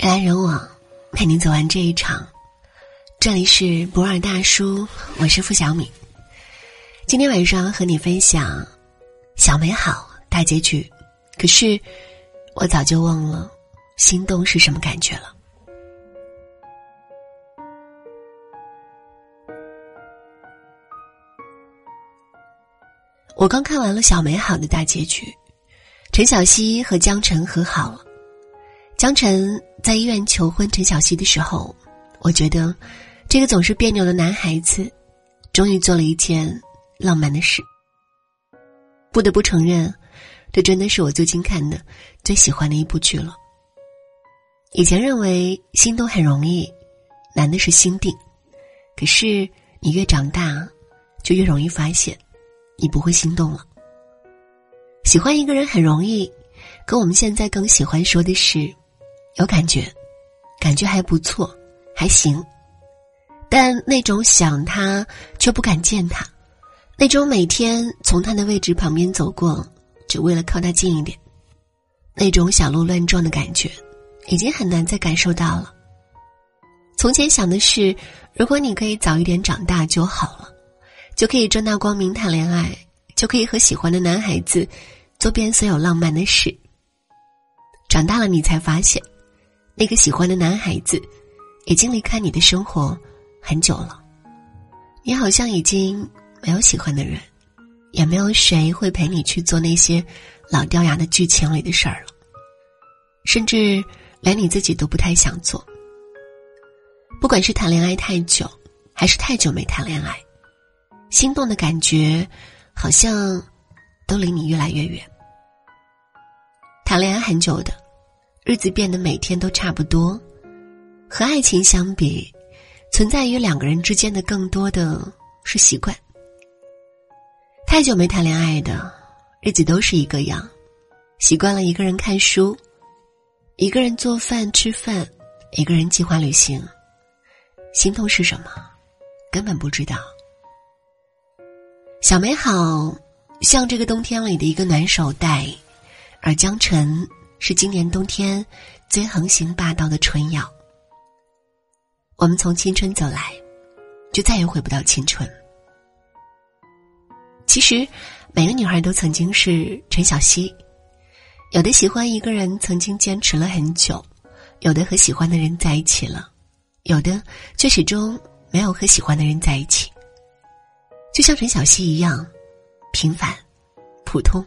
人来人往，陪你走完这一场。这里是博尔大叔，我是付小米。今天晚上和你分享《小美好》大结局。可是，我早就忘了心动是什么感觉了。我刚看完了《小美好》的大结局，陈小希和江晨和好了。江晨在医院求婚陈小希的时候，我觉得这个总是别扭的男孩子，终于做了一件浪漫的事。不得不承认，这真的是我最近看的最喜欢的一部剧了。以前认为心动很容易，难的是心定。可是你越长大，就越容易发现，你不会心动了。喜欢一个人很容易，可我们现在更喜欢说的是。有感觉，感觉还不错，还行，但那种想他却不敢见他，那种每天从他的位置旁边走过，只为了靠他近一点，那种小鹿乱撞的感觉，已经很难再感受到了。从前想的是，如果你可以早一点长大就好了，就可以正大光明谈恋爱，就可以和喜欢的男孩子做遍所有浪漫的事。长大了，你才发现。那个喜欢的男孩子，已经离开你的生活很久了。你好像已经没有喜欢的人，也没有谁会陪你去做那些老掉牙的剧情里的事儿了。甚至连你自己都不太想做。不管是谈恋爱太久，还是太久没谈恋爱，心动的感觉好像都离你越来越远。谈恋爱很久的。日子变得每天都差不多，和爱情相比，存在于两个人之间的更多的是习惯。太久没谈恋爱的日子都是一个样，习惯了一个人看书，一个人做饭吃饭，一个人计划旅行。心痛是什么？根本不知道。小美好像这个冬天里的一个暖手袋，而江晨。是今年冬天最横行霸道的春药。我们从青春走来，就再也回不到青春。其实，每个女孩都曾经是陈小希，有的喜欢一个人，曾经坚持了很久；有的和喜欢的人在一起了，有的却始终没有和喜欢的人在一起。就像陈小希一样，平凡、普通，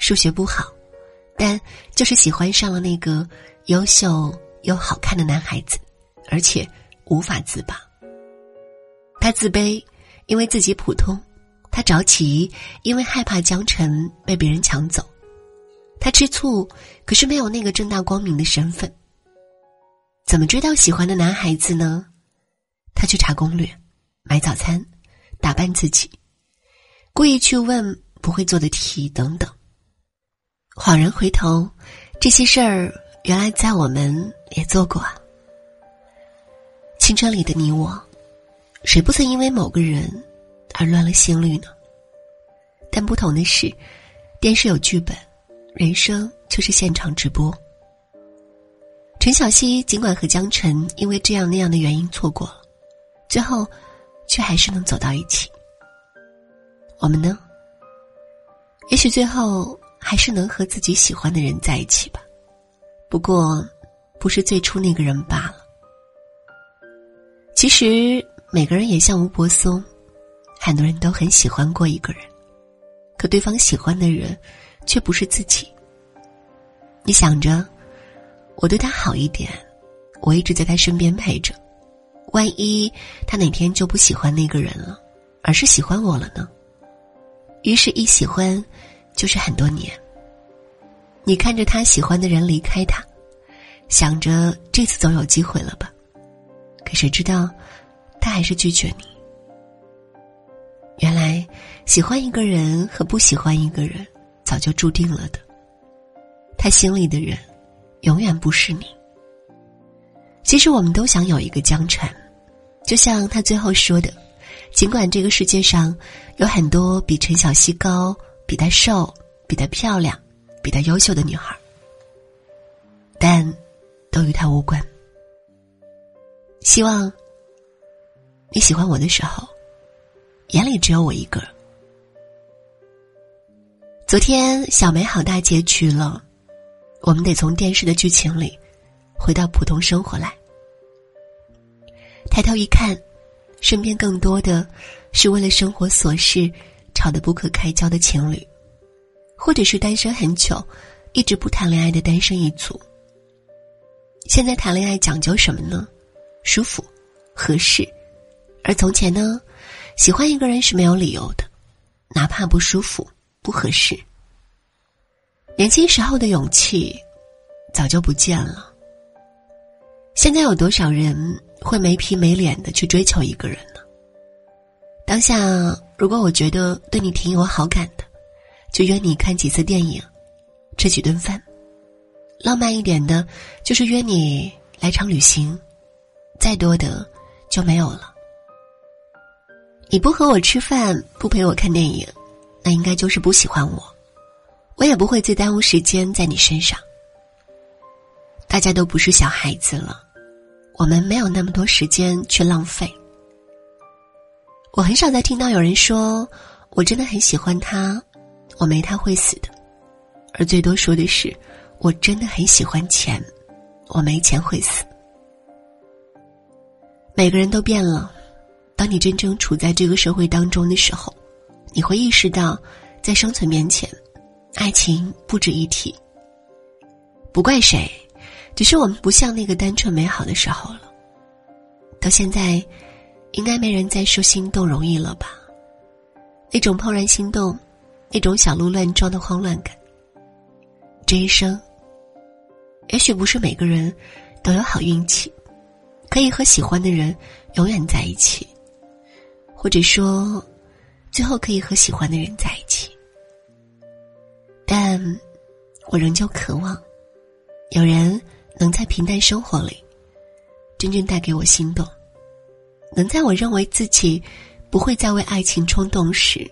数学不好。但就是喜欢上了那个优秀又好看的男孩子，而且无法自拔。他自卑，因为自己普通；他着急，因为害怕江晨被别人抢走；他吃醋，可是没有那个正大光明的身份。怎么追到喜欢的男孩子呢？他去查攻略，买早餐，打扮自己，故意去问不会做的题，等等。恍然回头，这些事儿原来在我们也做过啊。青春里的你我，谁不曾因为某个人而乱了心率呢？但不同的是，电视有剧本，人生就是现场直播。陈小希尽管和江晨因为这样那样的原因错过了，最后却还是能走到一起。我们呢？也许最后。还是能和自己喜欢的人在一起吧，不过，不是最初那个人罢了。其实每个人也像吴柏松，很多人都很喜欢过一个人，可对方喜欢的人，却不是自己。你想着，我对他好一点，我一直在他身边陪着，万一他哪天就不喜欢那个人了，而是喜欢我了呢？于是，一喜欢。就是很多年，你看着他喜欢的人离开他，想着这次总有机会了吧？可谁知道，他还是拒绝你。原来，喜欢一个人和不喜欢一个人，早就注定了的。他心里的人，永远不是你。其实，我们都想有一个江辰，就像他最后说的：“尽管这个世界上有很多比陈小希高。”比她瘦、比她漂亮、比她优秀的女孩，但都与她。他无关。希望你喜欢我的时候，眼里只有我一个。昨天小美好大结局了，我们得从电视的剧情里回到普通生活来。抬头一看，身边更多的是为了生活琐事吵得不可开交的情侣，或者是单身很久一直不谈恋爱的单身一族。现在谈恋爱讲究什么呢？舒服、合适。而从前呢，喜欢一个人是没有理由的，哪怕不舒服、不合适。年轻时候的勇气早就不见了。现在有多少人会没皮没脸的去追求一个人呢？当下，如果我觉得对你挺有好感的，就约你看几次电影，吃几顿饭。浪漫一点的，就是约你来场旅行，再多的就没有了。你不和我吃饭，不陪我看电影，那应该就是不喜欢我。我也不会再耽误时间在你身上。大家都不是小孩子了，我们没有那么多时间去浪费。我很少再听到有人说我真的很喜欢他，我没他会死的，而最多说的是。我真的很喜欢钱，我没钱会死。每个人都变了，当你真正处在这个社会当中的时候，你会意识到，在生存面前，爱情不值一提。不怪谁，只是我们不像那个单纯美好的时候了。到现在，应该没人再说心动容易了吧？那种怦然心动，那种小鹿乱撞的慌乱感，这一生。也许不是每个人都有好运气，可以和喜欢的人永远在一起，或者说，最后可以和喜欢的人在一起。但我仍旧渴望，有人能在平淡生活里，真正带给我心动，能在我认为自己不会再为爱情冲动时，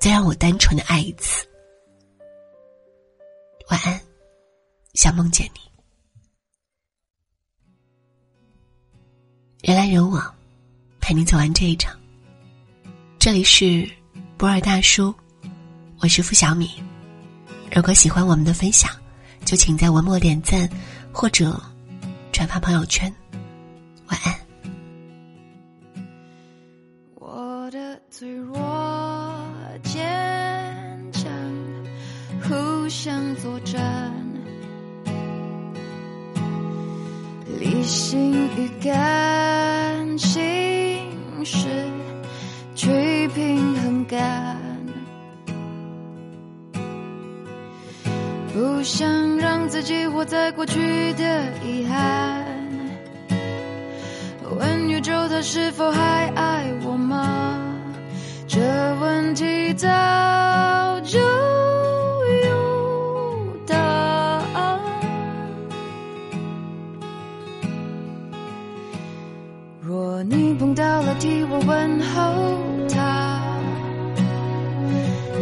再让我单纯的爱一次。晚安。想梦见你，人来人往，陪你走完这一场。这里是博尔大叔，我是付小米。如果喜欢我们的分享，就请在文末点赞或者转发朋友圈。晚安。不想让自己活在过去的遗憾。问宇宙它是否还爱我吗？这问题早就有答案。若你碰到了。替我问候他，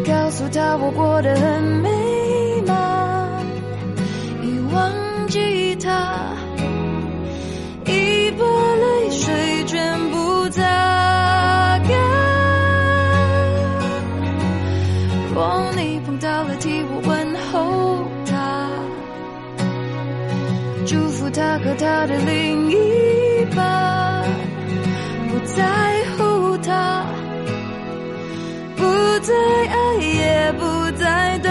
告诉他我过得很美祝福他和他的另一半。不在乎他，不再爱，也不再等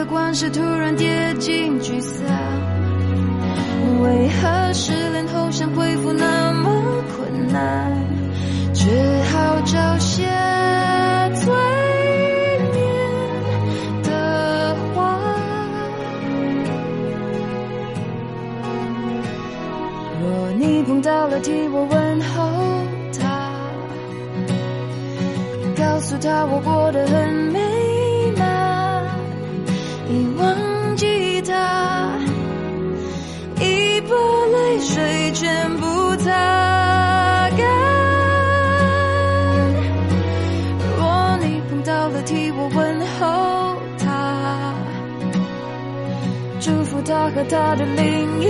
在最乐观时突然跌进沮丧？为何失恋后想恢复那么困难？只好找些催眠的话。若你碰到了替我问候他，告诉他我过得很美水全部擦干。若你碰到了替我问候他，祝福他和他的另一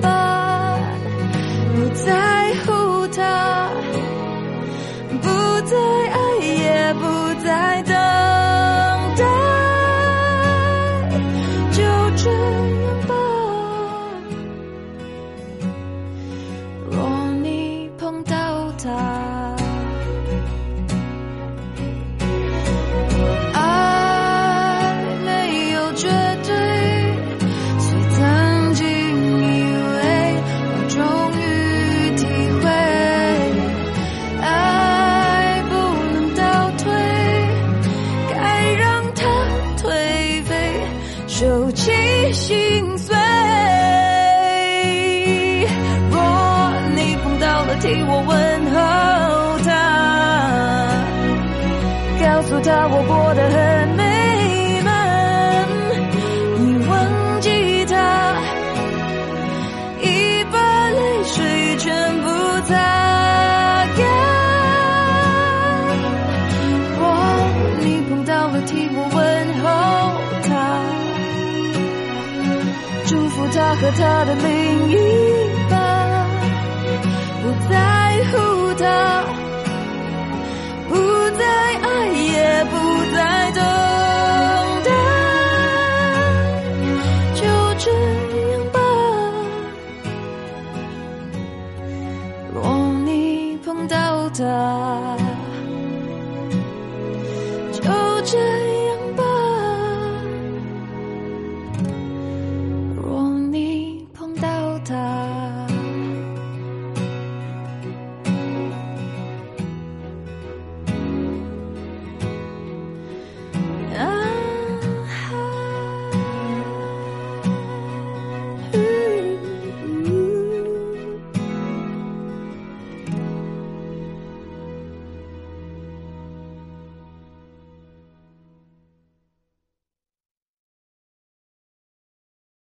半，不在乎他，不再爱，也不再等心碎。若你碰到了，替我问候他。告诉他我过得很和他的另一